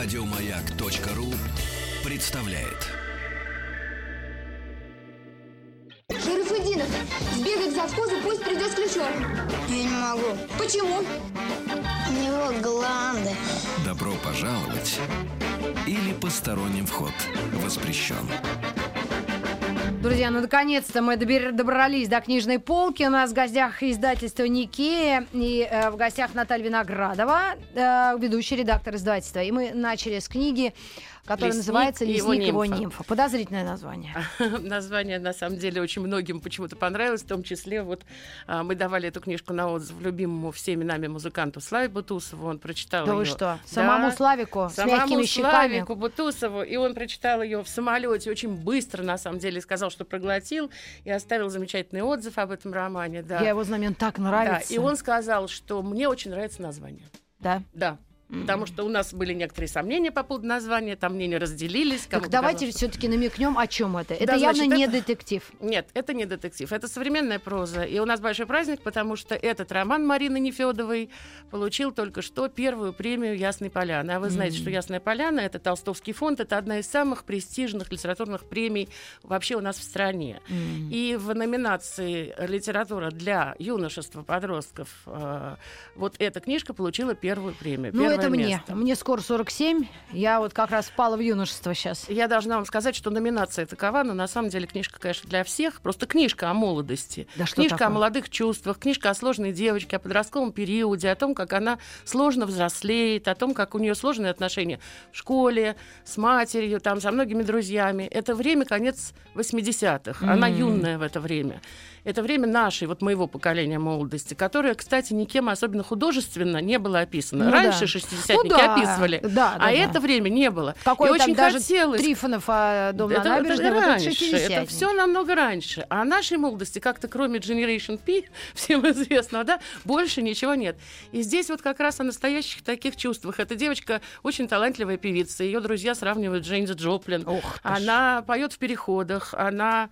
Радиомаяк.ру представляет. Шарафудинов, сбегай к завхозу, пусть придет с ключом. Я не могу. Почему? У него гланды. Добро пожаловать или посторонним вход воспрещен. Друзья, ну наконец-то мы добрались до книжной полки. У нас в гостях издательство Никея и э, в гостях Наталья Виноградова, э, ведущий редактор издательства. И мы начали с книги, которая «Лесник называется и его «Лесник и его нимфа». нимфа». Подозрительное название. Название, на самом деле, очень многим почему-то понравилось. В том числе, вот а, мы давали эту книжку на отзыв любимому всеми нами музыканту Славе Бутусову. Он прочитал Да ее. вы что, самому Славику с мягкими Самому щеками? Славику Бутусову. И он прочитал ее в самолете очень быстро, на самом деле, сказал, что проглотил, и оставил замечательный отзыв об этом романе. Да. Я его знамен так Да, нравится. и он сказал, что мне очень нравится название. Да. Да. Потому что у нас были некоторые сомнения по поводу названия, там мнения разделились. Так давайте показалось, все-таки намекнем, о чем это. Это Да, явно значит, не это- детектив. Нет, это не детектив, это современная проза. И у нас большой праздник, потому что этот роман Марины Нефедовой получил только что первую премию Ясной Поляны. А вы знаете, что Ясная Поляна это Толстовский фонд, это одна из самых престижных литературных премий вообще у нас в стране. И в номинации литература для юношества, подростков, э, вот эта книжка получила первую премию. Ну, это мне. место. Мне скоро 47. Я вот как раз впала в юношество сейчас. Я должна вам сказать, что номинация такова, но на самом деле книжка, конечно, для всех. Просто книжка о молодости. Да книжка такое? о молодых чувствах, книжка о сложной девочке, о подростковом периоде, о том, как она сложно взрослеет, о том, как у нее сложные отношения в школе, с матерью, там, со многими друзьями. Это время конец 80-х. Она юная в это время. Это время нашей, вот моего поколения молодости, которое, кстати, никем особенно художественно не было описано. Ну Раньше да. шестидесятники Ну да, описывали, да, да, а да. это время не было. Какой и очень даже хотелось Трифонов, а дом это, на набережной, это раньше, 60-е. это все намного раньше. А нашей молодости как-то кроме Generation P, всем известного, да, больше ничего нет. И здесь вот как раз о настоящих таких чувствах. Эта девочка очень талантливая певица. Ее друзья сравнивают с Джейнс Джоплин. Ох она поет в переходах, она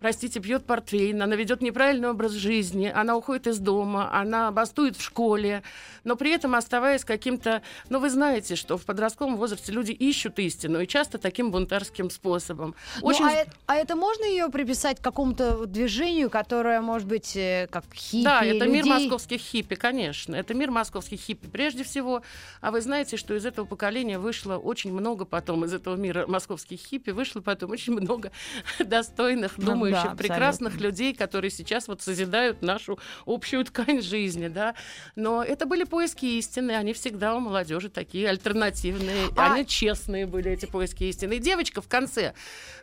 простите, пьет портвейн, она ведет неправильный образ жизни, она уходит из дома, она бастует в школе, но при этом оставаясь каким-то... Ну, вы знаете, что в подростковом возрасте люди ищут истину, и часто таким бунтарским способом. Очень... Ну, а, э- а это можно ее приписать к какому-то движению, которое, может быть, э, как хиппи Да, это мир людей? московских хиппи, конечно. Это мир московских хиппи прежде всего. А вы знаете, что из этого поколения вышло очень много потом, из этого мира московских хиппи вышло потом очень много достойных, Ну думающих, да, прекрасных абсолютно. людей, которые сейчас вот созидают нашу общую ткань жизни, да. Но это были поиски истины, они всегда у молодежи такие альтернативные, А- они честные были, эти поиски истины. И девочка в конце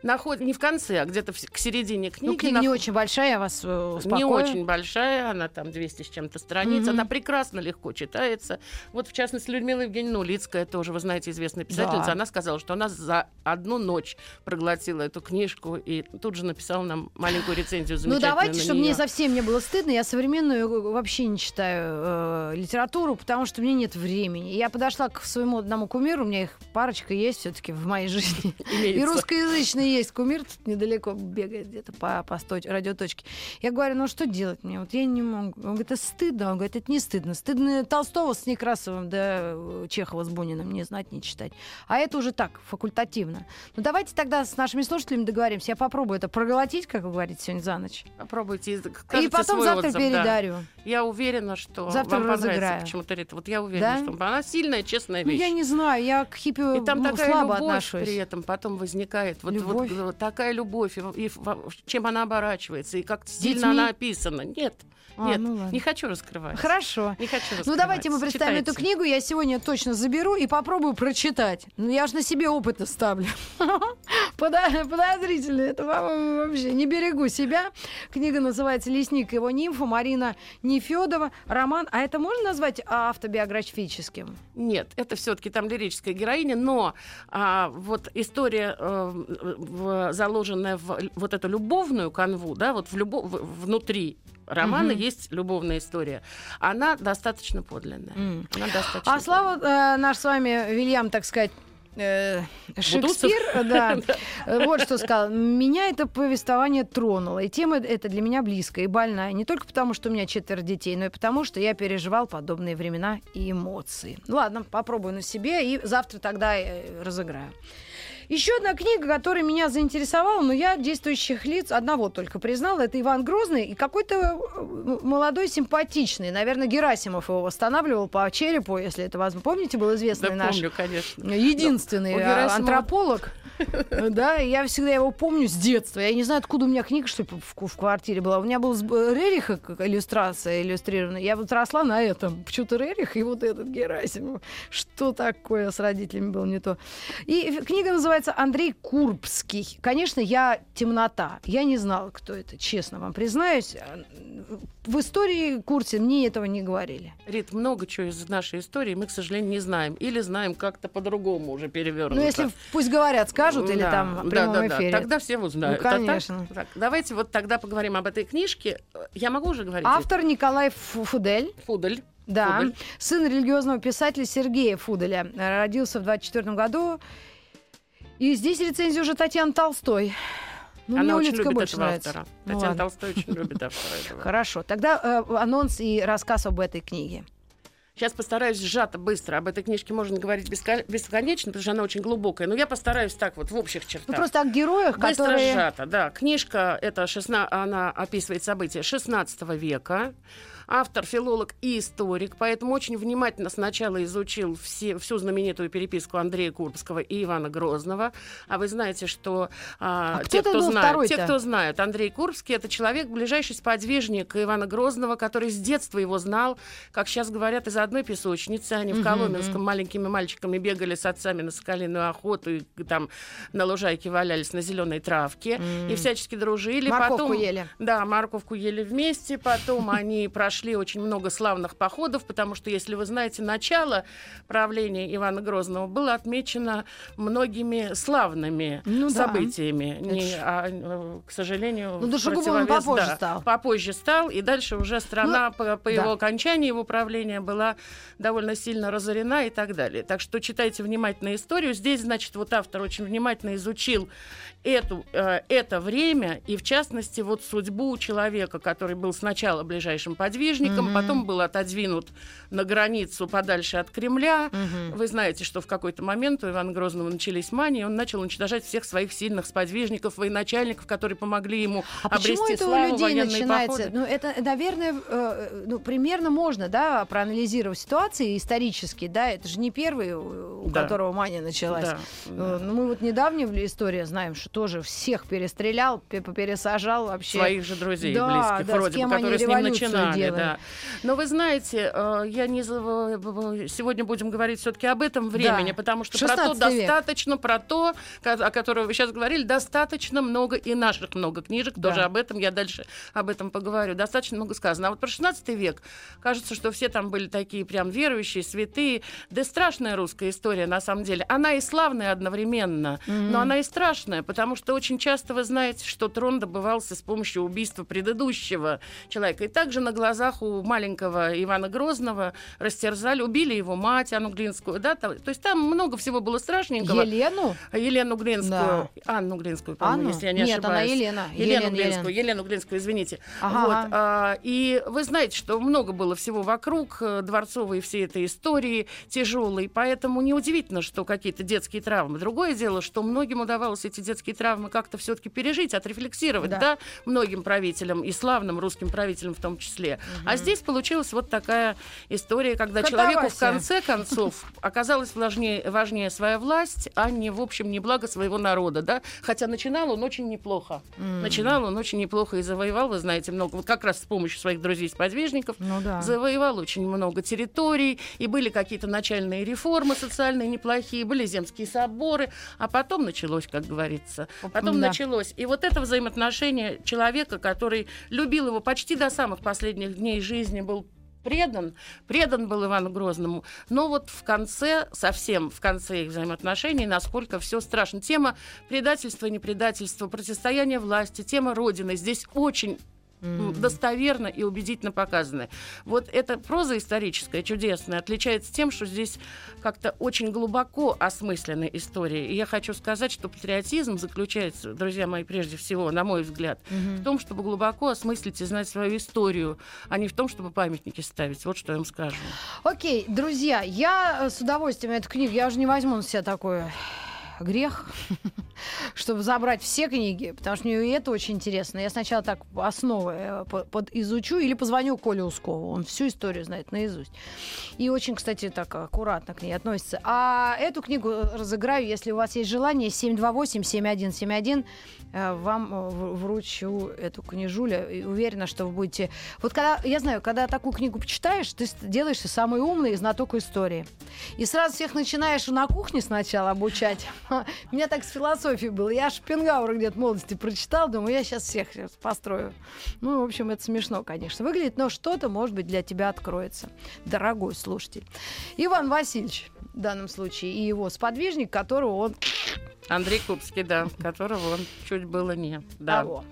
находит, не в конце, а где-то в- к середине книги. Ну, книга не нах- очень большая, я вас э, успокою. не очень большая, она там 200 с чем-то страниц, Мгм. она прекрасно легко читается. Вот, в частности, Людмила Евгеньевна Улицкая, тоже, вы знаете, известная писательница, Да. она сказала, что она за одну ночь проглотила эту книжку и тут же написала нам маленькую рецензию Ну давайте, чтобы мне совсем не было стыдно, я современную вообще не читаю э, литературу, потому что мне нет времени. Я подошла к своему одному кумиру, у меня их парочка есть все-таки в моей жизни. И Имеется. русскоязычный есть кумир, тут недалеко бегает где-то по, по сточ- радиоточке. Я говорю, ну что делать мне? Вот я не могу. Он говорит, это стыдно. Он говорит, это не стыдно. Стыдно Толстого с Некрасовым, да э, Чехова с Буниным не знать, не читать. А это уже так, факультативно. Ну давайте тогда с нашими слушателями договоримся. Я попробую это проглотить, как вы говорите, сегодня за ночь. Попробуйте, и потом завтра отзыв, да. передарю. Я уверена, что Завтра вам понравится разыграю. почему-то Рита. Вот я уверена, Да? что она сильная, честная Ну, вещь. я не знаю, я к хиппи И там ну, такая слабо любовь отношусь. при этом потом возникает. Вот, Любовь? вот, э, такая любовь, и, и чем она оборачивается, и как сильно детьми? она описана. Нет, А, нет, ну ладно. не хочу раскрывать. Хорошо. Не хочу раскрывать. Ну давайте мы представим Читайте. эту книгу, я сегодня точно заберу и попробую прочитать. Ну я же на себе опыт ставлю. Подо- Подозрительно, это вообще не берегу себя. Книга называется «Лесник его нимфа», Марина Нефедова. Роман, а это можно назвать автобиографическим? Нет, это все-таки там лирическая героиня, но а, вот история, э, в- заложенная в вот эту любовную канву, да, вот в любо- в- внутри романа Мгм. есть любовная история. Она достаточно подлинная. М. Она достаточно А Слава, э, наш с вами Вильям, так сказать, э, Шекспир, э, да, э, вот что сказал. Меня это повествование тронуло, и тема эта для меня близкая и больная. Не только потому, что у меня четверо детей, но и потому, что я переживал подобные времена и эмоции. Ладно, попробую на себе, и завтра тогда разыграю. Еще одна книга, которая меня заинтересовала, но я действующих лиц одного только признала, это Иван Грозный и какой-то э, молодой симпатичный, наверное, Герасимов его восстанавливал по черепу, если это возможно. Помните, был известный Да, наш помню, конечно. единственный У а, Герасимова- антрополог. Да, я всегда его помню с детства. Я не знаю, откуда у меня книга, что в, в квартире была. У меня был с- Рериха иллюстрация иллюстрированная. Я вот росла на этом. Почему-то Рерих и вот этот Герасимов. Что такое с родителями было не то. И книга называется «Андрей Курбский». Конечно, я темнота. Я не знала, кто это, честно вам признаюсь. В истории курсе мне этого не говорили. Рит, много чего из нашей истории мы, к сожалению, не знаем. Или знаем как-то по-другому уже перевернуто. Ну, если пусть говорят, скажут, или Да, там в прямом да, да. эфире. Тогда все узнают. Ну, А так- конечно. так, давайте вот тогда поговорим об этой книжке. Я могу уже говорить? Автор Николай Фу- Фудель. Фудель. Да, Фудель. сын религиозного писателя Сергея Фуделя. Родился в 24 году. И здесь рецензия уже Татьяны Толстой. Ну, Она очень любит больше этого нравится. автора. Ну, Татьяна ладно. Толстой очень любит автора этого. Хорошо. Тогда э, анонс и рассказ об этой книге. Сейчас постараюсь сжато, быстро. Об этой книжке можно говорить беско- бесконечно, потому что она очень глубокая. Но я постараюсь так вот, в общих чертах. Ну, просто о героях, Быстро которые... сжато, да. Книжка, это 16, она описывает события 16 века. Автор, филолог и историк, поэтому очень внимательно сначала изучил все, всю знаменитую переписку Андрея Курбского и Ивана Грозного. А вы знаете, что а, А кто те, кто знает, второй-то? те, кто знают, Андрей Курбский это человек, ближайший сподвижник Ивана Грозного, который с детства его знал, как сейчас говорят, из одной песочницы. Они в Коломенском маленькими мальчиками бегали с отцами на соколиную охоту и там на лужайке валялись на зеленой травке и всячески дружили. Морковку Потом, ели. Да, морковку ели вместе. Потом они прошли очень много славных походов, потому что, если вы знаете, начало правления Ивана Грозного было отмечено многими славными Ну да. событиями. Не- ж- а, э, к сожалению, Ну, душегубом он противовес- попозже да, стал. Попозже стал, и дальше уже страна по, по да. его окончании его правления была довольно сильно разорена и так далее. Так что читайте внимательно историю. Здесь, значит, вот автор очень внимательно изучил эту, э, это время и, в частности, вот судьбу человека, который был сначала ближайшим подвижником, потом был отодвинут на границу подальше от Кремля. Вы знаете, что в какой-то момент у Ивана Грозного начались мании, он начал уничтожать всех своих сильных сподвижников, военачальников, которые помогли ему А обрести почему это у славу, людей военные начинается? походы. Ну, это, наверное, э, ну, примерно можно, да, проанализировать ситуации исторически, да, это же не первый, у у Да. которого мания началась. Да, Э, Ну, мы вот недавняя история знаем, что тоже всех перестрелял, пе- пересажал вообще. своих же друзей Да, близких, да, вроде бы, они которые с ним начинали. делали. Да. Но вы знаете, э, я не за- сегодня будем говорить все-таки об этом времени, Да. потому что про то 16 век. достаточно, про то, о котором вы сейчас говорили, достаточно много и наших много книжек, Да. тоже об этом, я дальше об этом поговорю, достаточно много сказано. А вот про 16 век, кажется, что все там были такие прям верующие, святые, да страшная русская история на самом деле. Она и славная одновременно, но она и страшная, потому что очень часто вы знаете, что трон добывался с помощью убийства предыдущего человека. И также на глазах у маленького Ивана Грозного растерзали, убили его мать Анну Глинскую. Да? То то есть там много всего было страшненького. Елену? Елену Глинскую. Анну Глинскую, по-моему, если я не Нет, она ошибаюсь. Елена. Елену Елена, Глинскую, Елена. Елену Глинскую, извините. Ага. Вот, а, и вы знаете, что много было всего вокруг э, дворцовой всей этой истории тяжелой, поэтому неудивительно, что какие-то детские травмы. Другое дело, что многим удавалось эти детские травмы как-то все-таки пережить, отрефлексировать, Да. да. многим правителям и славным русским правителям в том числе. А здесь получилась вот такая история, когда человеку в конце концов оказалось важнее, важнее своя власть, а не, в общем, не благо своего народа, да. Хотя начинал он очень неплохо. Начинал он очень неплохо и завоевал, вы знаете, много, вот как раз с помощью своих друзей-сподвижников, Ну да. завоевал очень много территорий, и были какие-то начальные реформы социальные неплохие, были земские соборы, а потом началось, как говорится, потом Да. началось. И вот это взаимоотношение человека, который любил его почти до самых последних дней жизни, был предан, предан был Ивану Грозному. Но вот в конце, совсем в конце их взаимоотношений, насколько все страшно. Тема предательства непредательства, противостояние власти, тема Родины здесь очень м, достоверно и убедительно показаны. Вот эта проза историческая, чудесная, отличается тем, что здесь как-то очень глубоко осмысленная история. И я хочу сказать, что патриотизм заключается, друзья мои, прежде всего, на мой взгляд, в том, чтобы глубоко осмыслить и знать свою историю, а не в том, чтобы памятники ставить. Вот что я вам скажу. Окей, друзья, я э, с удовольствием эту книгу, я уже не возьму на себя такое грех, чтобы забрать все книги, потому что мне и это очень интересно. Я сначала так основы э, по- под изучу или позвоню Коле Ускову, он всю историю знает наизусть. И очень, кстати, так аккуратно к ней относится. А эту книгу разыграю, если у вас есть желание, 728-7171, э, вам э, вручу эту книжуля. И уверена, что вы будете... Вот когда, я знаю, когда такую книгу почитаешь, ты делаешься самый умный знаток истории. И сразу всех начинаешь на кухне сначала обучать. Меня так с философией было. Я Шопенгауэра где-то в молодости прочитал, думаю, я сейчас всех щас построю. Ну, в общем, это смешно, конечно, выглядит, но что-то, может быть, для тебя откроется, дорогой слушатель. Иван Васильевич, в данном случае, и его сподвижник, которого он Андрей Кубский, да, которого он чуть было не. Да. того.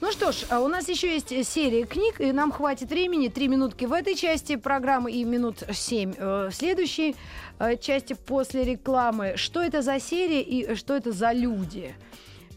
Ну что ж, а у нас еще есть серия книг, и нам хватит времени. Три минутки в этой части программы и минут семь э, в следующей э, части после рекламы. Что это за серия и что это за люди?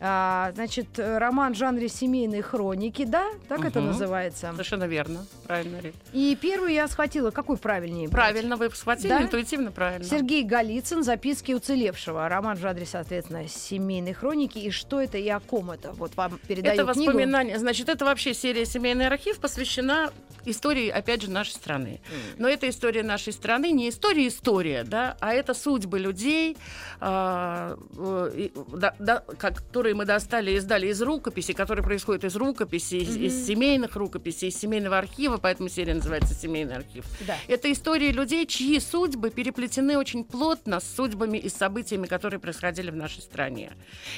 А, значит, роман в жанре семейной хроники, да? Так это Мгм. называется. Совершенно верно. Правильно, Рит. И первую я схватила. Какой правильнее? брать? Правильно, вы схватили, Да? интуитивно правильно. Сергей Голицын, записки уцелевшего. Роман в жанре, соответственно, семейной хроники. И что это и о ком это? Вот вам передаю Это книгу. воспоминания. Значит, это вообще серия «Семейный архив» посвящена истории, опять же, нашей страны. Но это история нашей страны, не история-история, да, а это судьбы людей, а, э, и, да- да, которые мы достали и издали из рукописей, которые происходят из рукописей, из, из семейных рукописей, из семейного архива, поэтому серия называется «Семейный архив». Да. Это истории людей, чьи судьбы переплетены очень плотно с судьбами и событиями, которые происходили в нашей стране.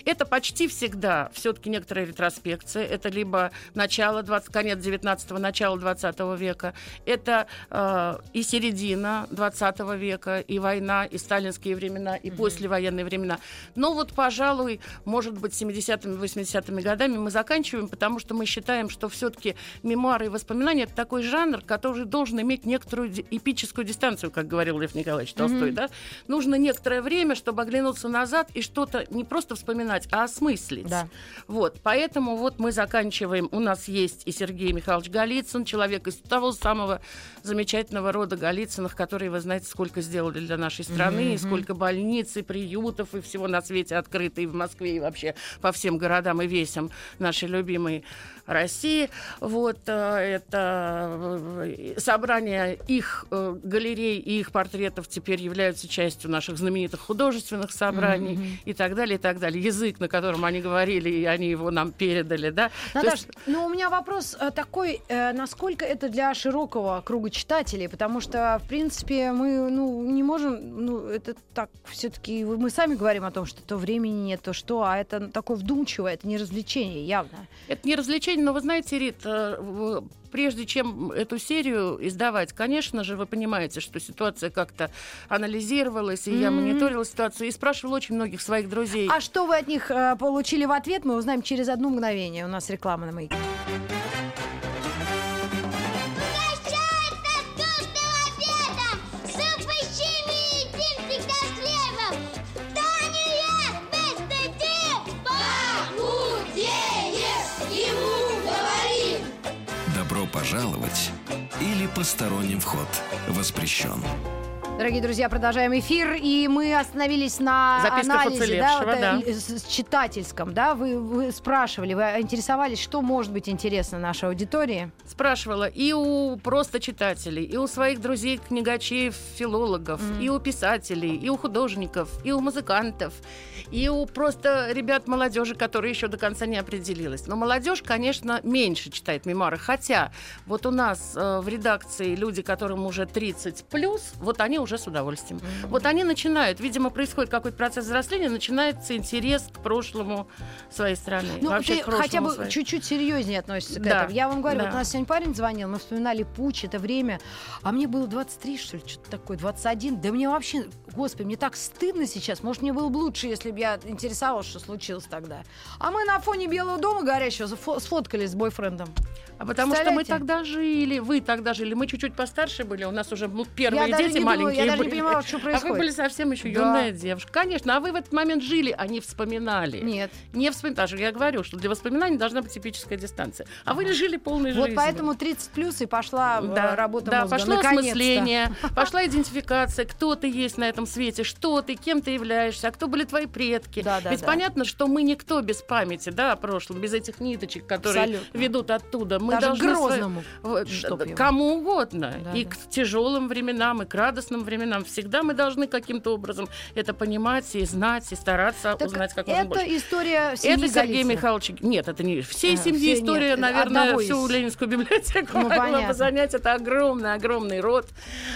Это почти всегда все-таки некоторая ретроспекция. Это либо начало 20, конец 19-го, начало 20 века. Это э, и середина 20 века, и война, и сталинские времена, и послевоенные времена. Но вот, пожалуй, может быть, 70-ми, 80-ми годами мы заканчиваем, потому что мы считаем, что все-таки мемуары и воспоминания это такой жанр, который должен иметь некоторую эпическую дистанцию, как говорил Лев Николаевич Толстой. Да? Нужно некоторое время, чтобы оглянуться назад и что-то не просто вспоминать, а осмыслить. Да. Вот, поэтому вот мы заканчиваем. У нас есть и Сергей Михайлович Голицын, человек из того самого замечательного рода Голицыных, которые, вы знаете, сколько сделали для нашей страны, и сколько больниц, и приютов, и всего на свете открыто, и в Москве, и вообще по всем городам и весям нашей любимой России. Вот э, это э, собрание их э, галерей и их портретов теперь являются частью наших знаменитых художественных собраний и так далее, и так далее. Язык, на котором они говорили, и они его нам передали, да. То Наташ, есть- ну у меня вопрос такой, насколько это для широкого круга читателей, потому что, в принципе, мы ну, не можем, ну, это так, все-таки мы сами говорим о том, что то времени нет, то что, а это такое вдумчивое, это не развлечение, явно. Это не развлечение, но вы знаете, Рит, э, прежде чем эту серию издавать, конечно же, вы понимаете, что ситуация как-то анализировалась, и я Мгм. мониторила ситуацию и спрашивала очень многих своих друзей. А что вы от них э, получили в ответ, мы узнаем через одно мгновение. У нас реклама на маяке. Посторонним вход воспрещен. Дорогие друзья, продолжаем эфир, и мы остановились на Записках анализе, да, вот, э, да. л- с- с читательском, да, вы, вы спрашивали, вы интересовались, что может быть интересно нашей аудитории? спрашивала и у просто читателей, и у своих друзей книгачеев, филологов, и у писателей, и у художников, и у музыкантов, и у просто ребят молодежи, которые еще до конца не определилась. Но молодежь, конечно, меньше читает мемуары. Хотя вот у нас э, в редакции люди, которым уже 30 плюс, вот они уже с удовольствием. Вот они начинают, видимо, происходит какой-то процесс взросления, начинается интерес к прошлому своей страны. Ну, вообще ты к хотя бы своей. чуть-чуть серьезнее относишься к Да, этому. Я вам говорю, да. вот у нас сегодня парень звонил, мы вспоминали путь, это время, а мне было 23, что ли, что-то такое, 21. Да мне вообще, господи, мне так стыдно сейчас. Может, мне было бы лучше, если бы я интересовалась, что случилось тогда. А мы на фоне Белого дома горящего сфоткались с бойфрендом. А потому что мы тогда жили, вы тогда жили, мы чуть-чуть постарше были, у нас уже ну, первые Я дети маленькие я даже не были. понимала, что А вы происходит. были совсем еще Да. юная девушка. Конечно, а вы в этот момент жили, а не вспоминали. Нет. Не вспоминали. Даже я говорю, что для воспоминаний должна быть типическая дистанция. А вы жили полной Вот жизнью. поэтому 30 плюс и пошла э, да, работа да, мозга. пошло осмысление, пошла идентификация, кто ты есть на этом свете, что ты, кем ты являешься, а кто были твои предки. Да, да, Ведь да. понятно, что мы никто без памяти, да, о прошлом, без этих ниточек, которые Абсолютно. ведут оттуда. Мы Даже Грозному. Да, его. кому угодно. Да, и да. к тяжелым временам, и к радостным временам. Всегда мы должны каким-то образом это понимать и знать, и стараться Так узнать как можно это больше. история семьи Это Сергей. Михайлович. Нет, это не всей А, семьи все история, нет, наверное, всю из- Ленинскую библиотеку Ну, могла понятно. бы занять. Это огромный, огромный род.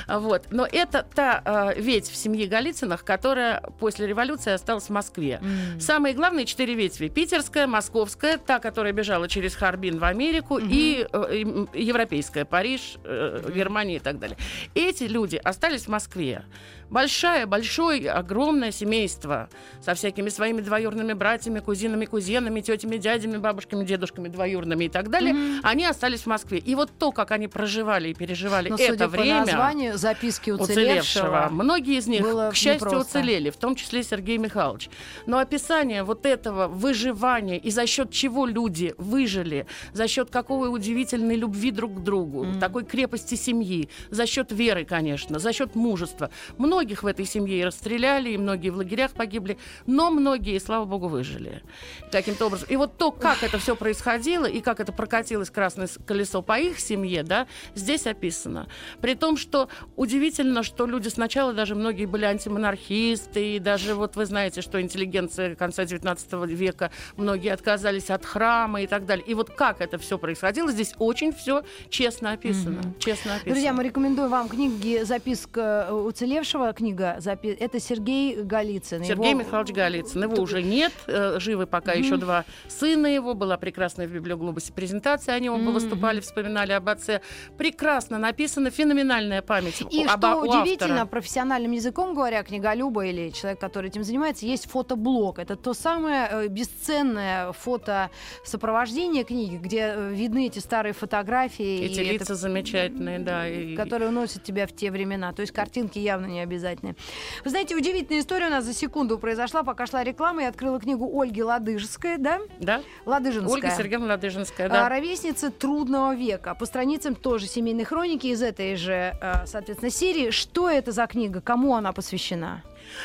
Вот. Но это та э, ветвь в семье Голицыных, которая после революции осталась в Москве. М. Самые главные четыре ветви. Питерская, московская, та, которая бежала через Харбин в Америку, и, э, и, м, европейская, Париж, э, Германия и так далее. Эти люди остались в Москве. Большое, большое, огромное семейство со всякими своими двоюродными братьями, кузинами, кузенами, тетями, дядями, бабушками, дедушками двоюродными и так далее. Они остались в Москве. И вот то, как они проживали и переживали Но, это судя время... по названию, записки уцелевшего. уцелевшего. Многие из них, к счастью, непросто. уцелели, в том числе Сергей Михайлович. Но описание вот этого выживания и за счет чего люди выжили, за счет какой удивительной любви друг к другу, такой крепости семьи, за счет веры, конечно, за счет мужества. Многих в этой семье и расстреляли, и многие в лагерях погибли, но многие, слава богу, выжили каким-то образом. И вот то, как это все происходило и как это прокатилось красное колесо по их семье, да, здесь описано. При том, что удивительно, что люди сначала даже многие были антимонархисты, и даже вот вы знаете, что интеллигенция конца XIX века, многие отказались от храма и так далее. И вот как это все происходило, здесь очень все честно описано. Честно описано. Друзья, мы рекомендуем вам книги «Записка уцелевшего». Книга запи- это Сергей Голицын. Сергей Его- Михайлович Голицын. Его уже нет. э, Живы пока еще два сына его. Была прекрасная в Библиоглобусе презентация. Они оба выступали, вспоминали об отце. Прекрасно написано. Феноменальная память. И об- что у удивительно, автора. профессиональным языком говоря, книголюба или человек, который этим занимается, есть фотоблог. Это то самое э, бесценное фото сопровождение книги, где э, видны эти старые фотографии. Эти и это лица замечательные, да. и- которые уносят тебя в те времена. То есть картинки явно не обязательны. Вы знаете, удивительная история у нас за секунду произошла, пока шла реклама. Я открыла книгу Ольги Ладыжской, да? Да? Ладыжинская. Ольга Сергеевна Ладыжинская, А, да. Ровесница трудного века. По страницам тоже семейной хроники из этой же, э, соответственно, серии. Что это за книга? Кому она посвящена?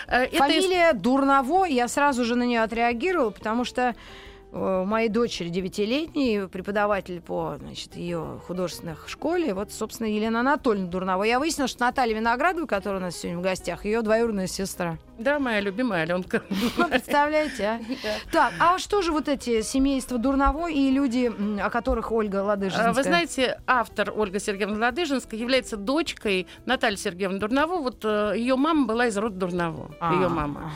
Э, это Фамилия Дурново. Я сразу же на нее отреагировала, потому что у моей дочери девятилетней преподаватель по значит, ее художественных школе, вот, собственно, Елена Анатольевна Дурнова. Я выяснила, что Наталья Виноградова, которая у нас сегодня в гостях, ее двоюродная сестра. Да, моя любимая Аленка. Ну, Представляете, а? Так, а что же вот эти семейства Дурново и люди, о которых Ольга Ладыжинская? А, Вы знаете, автор Ольга Сергеевна Ладыжинская является дочкой Натальи Сергеевны Дурново. Вот ее мама была из рода Дурново. А, Ее мама.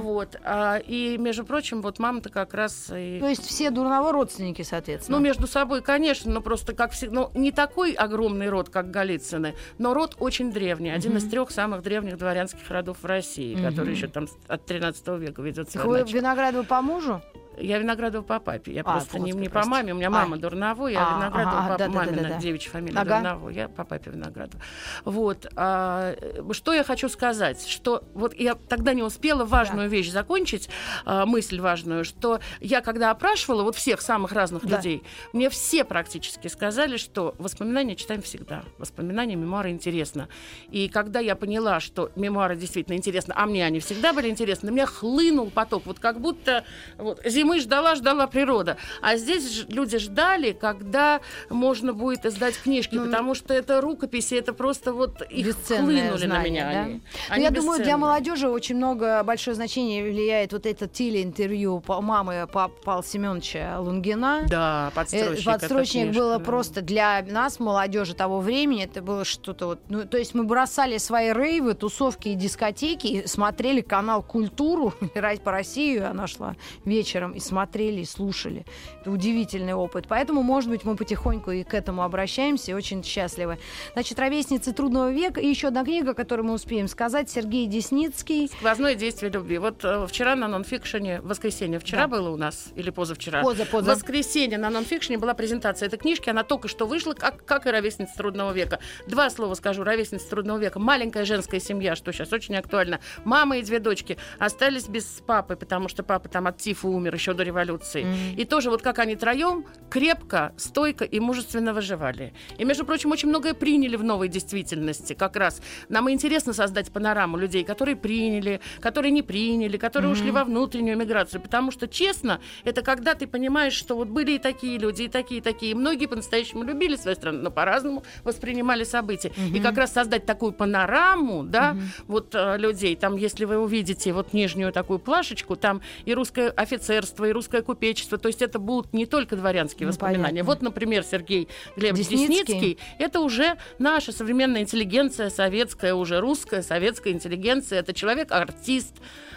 Вот. а, и, между прочим, вот мама-то как раз и... То есть все Дурново родственники, соответственно. Ну, между собой, конечно, но просто как всегда, ну, не такой огромный род, как Голицыны, но род очень древний, один из трех самых древних дворянских родов в России, который еще там от 13 века ведет Так свое Вы. Виноградова по мужу? Я Виноградова по папе. Я А, просто не, не по маме. У меня А. мама Дурново, я А, Виноградова ага, по да-да-да-да-да. мамина девичья фамилия Ага. Дурново. Я по папе Виноградова. Вот. а, что я хочу сказать? Что вот я тогда не успела важную вещь закончить, а, мысль важную, что я когда опрашивала вот всех самых разных Да. людей, мне все практически сказали, что воспоминания читаем всегда. Воспоминания, мемуары интересно. И когда я поняла, что мемуары действительно интересны, а мне они всегда были интересны, на меня хлынул поток. Вот как будто вот, зимы ждала, ждала природа. А здесь люди ждали, когда можно будет издать книжки, Ну, потому что это рукописи, это просто вот их хлынули на знание, меня. да? они. Ну, Они я думаю, для молодежи очень много большое значение влияет вот это телеинтервью мамы Па- Павла Семеновича Лунгина. Да, Э, подстрочник. это Подстрочник книжка, было да. просто для нас, молодежи того времени, это было что-то вот. Ну, то есть мы бросали свои рейвы, тусовки и дискотеки, и смотрели канал Культуру по Россию, она шла вечером, и смотрели, и слушали. Это удивительный опыт. Поэтому, может быть, мы потихоньку и к этому обращаемся, и очень счастливы. Значит, «Ровесницы трудного века» и еще одна книга, которую мы успеем сказать, Сергей Десницкий. Сквозное действие любви. Вот э, вчера на нонфикшене, воскресенье, вчера Да. было у нас, или позавчера? Поза, поза. Воскресенье на нонфикшене была презентация этой книжки, она только что вышла, как, как и «Ровесница трудного века». Два слова скажу, «Ровесница трудного века». Маленькая женская семья, что сейчас очень актуально. Мама и две дочки остались без папы, потому что папа там от тифа умер еще до революции. И тоже вот как они троем крепко, стойко и мужественно выживали. И, между прочим, очень многое приняли в новой действительности. Как раз нам интересно создать панораму людей, которые приняли, которые не приняли, которые ушли во внутреннюю миграцию. Потому что, честно, это когда ты понимаешь, что вот были и такие люди, и такие, и такие. И многие по-настоящему любили свою страну, но по-разному воспринимали события. И как раз создать такую панораму, да, вот э, людей. Там, если вы увидите вот нижнюю такую плашечку, там и русское офицерство, и русское купечество. То есть это будут не только дворянские Ну, воспоминания. понятно. Вот, например, Сергей Глебович Десницкий. Десницкий. Это уже наша современная интеллигенция, советская, уже русская, советская интеллигенция. Это человек-артист,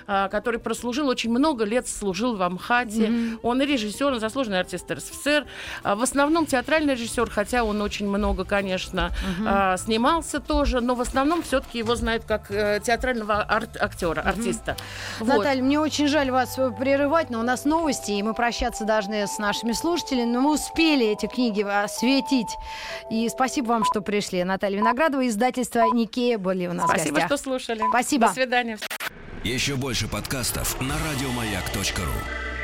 а, который прослужил очень много лет, служил в Амхате. Он и режиссер, он заслуженный артист РСФСР. А, В основном театральный режиссер, хотя он очень много, конечно, а, снимался тоже, но в основном все-таки его знают как э, театрального арт- актера, артиста. Вот. Наталья, мне очень жаль вас э, прерывать, но у нас новости, и мы прощаться должны с нашими слушателями, но мы успели эти книги осветить. И спасибо вам, что пришли. Наталья Виноградова, издательство Никея были у нас в Спасибо, гостях. что слушали. Спасибо. До свидания. Еще больше подкастов на радиомаяк.ру.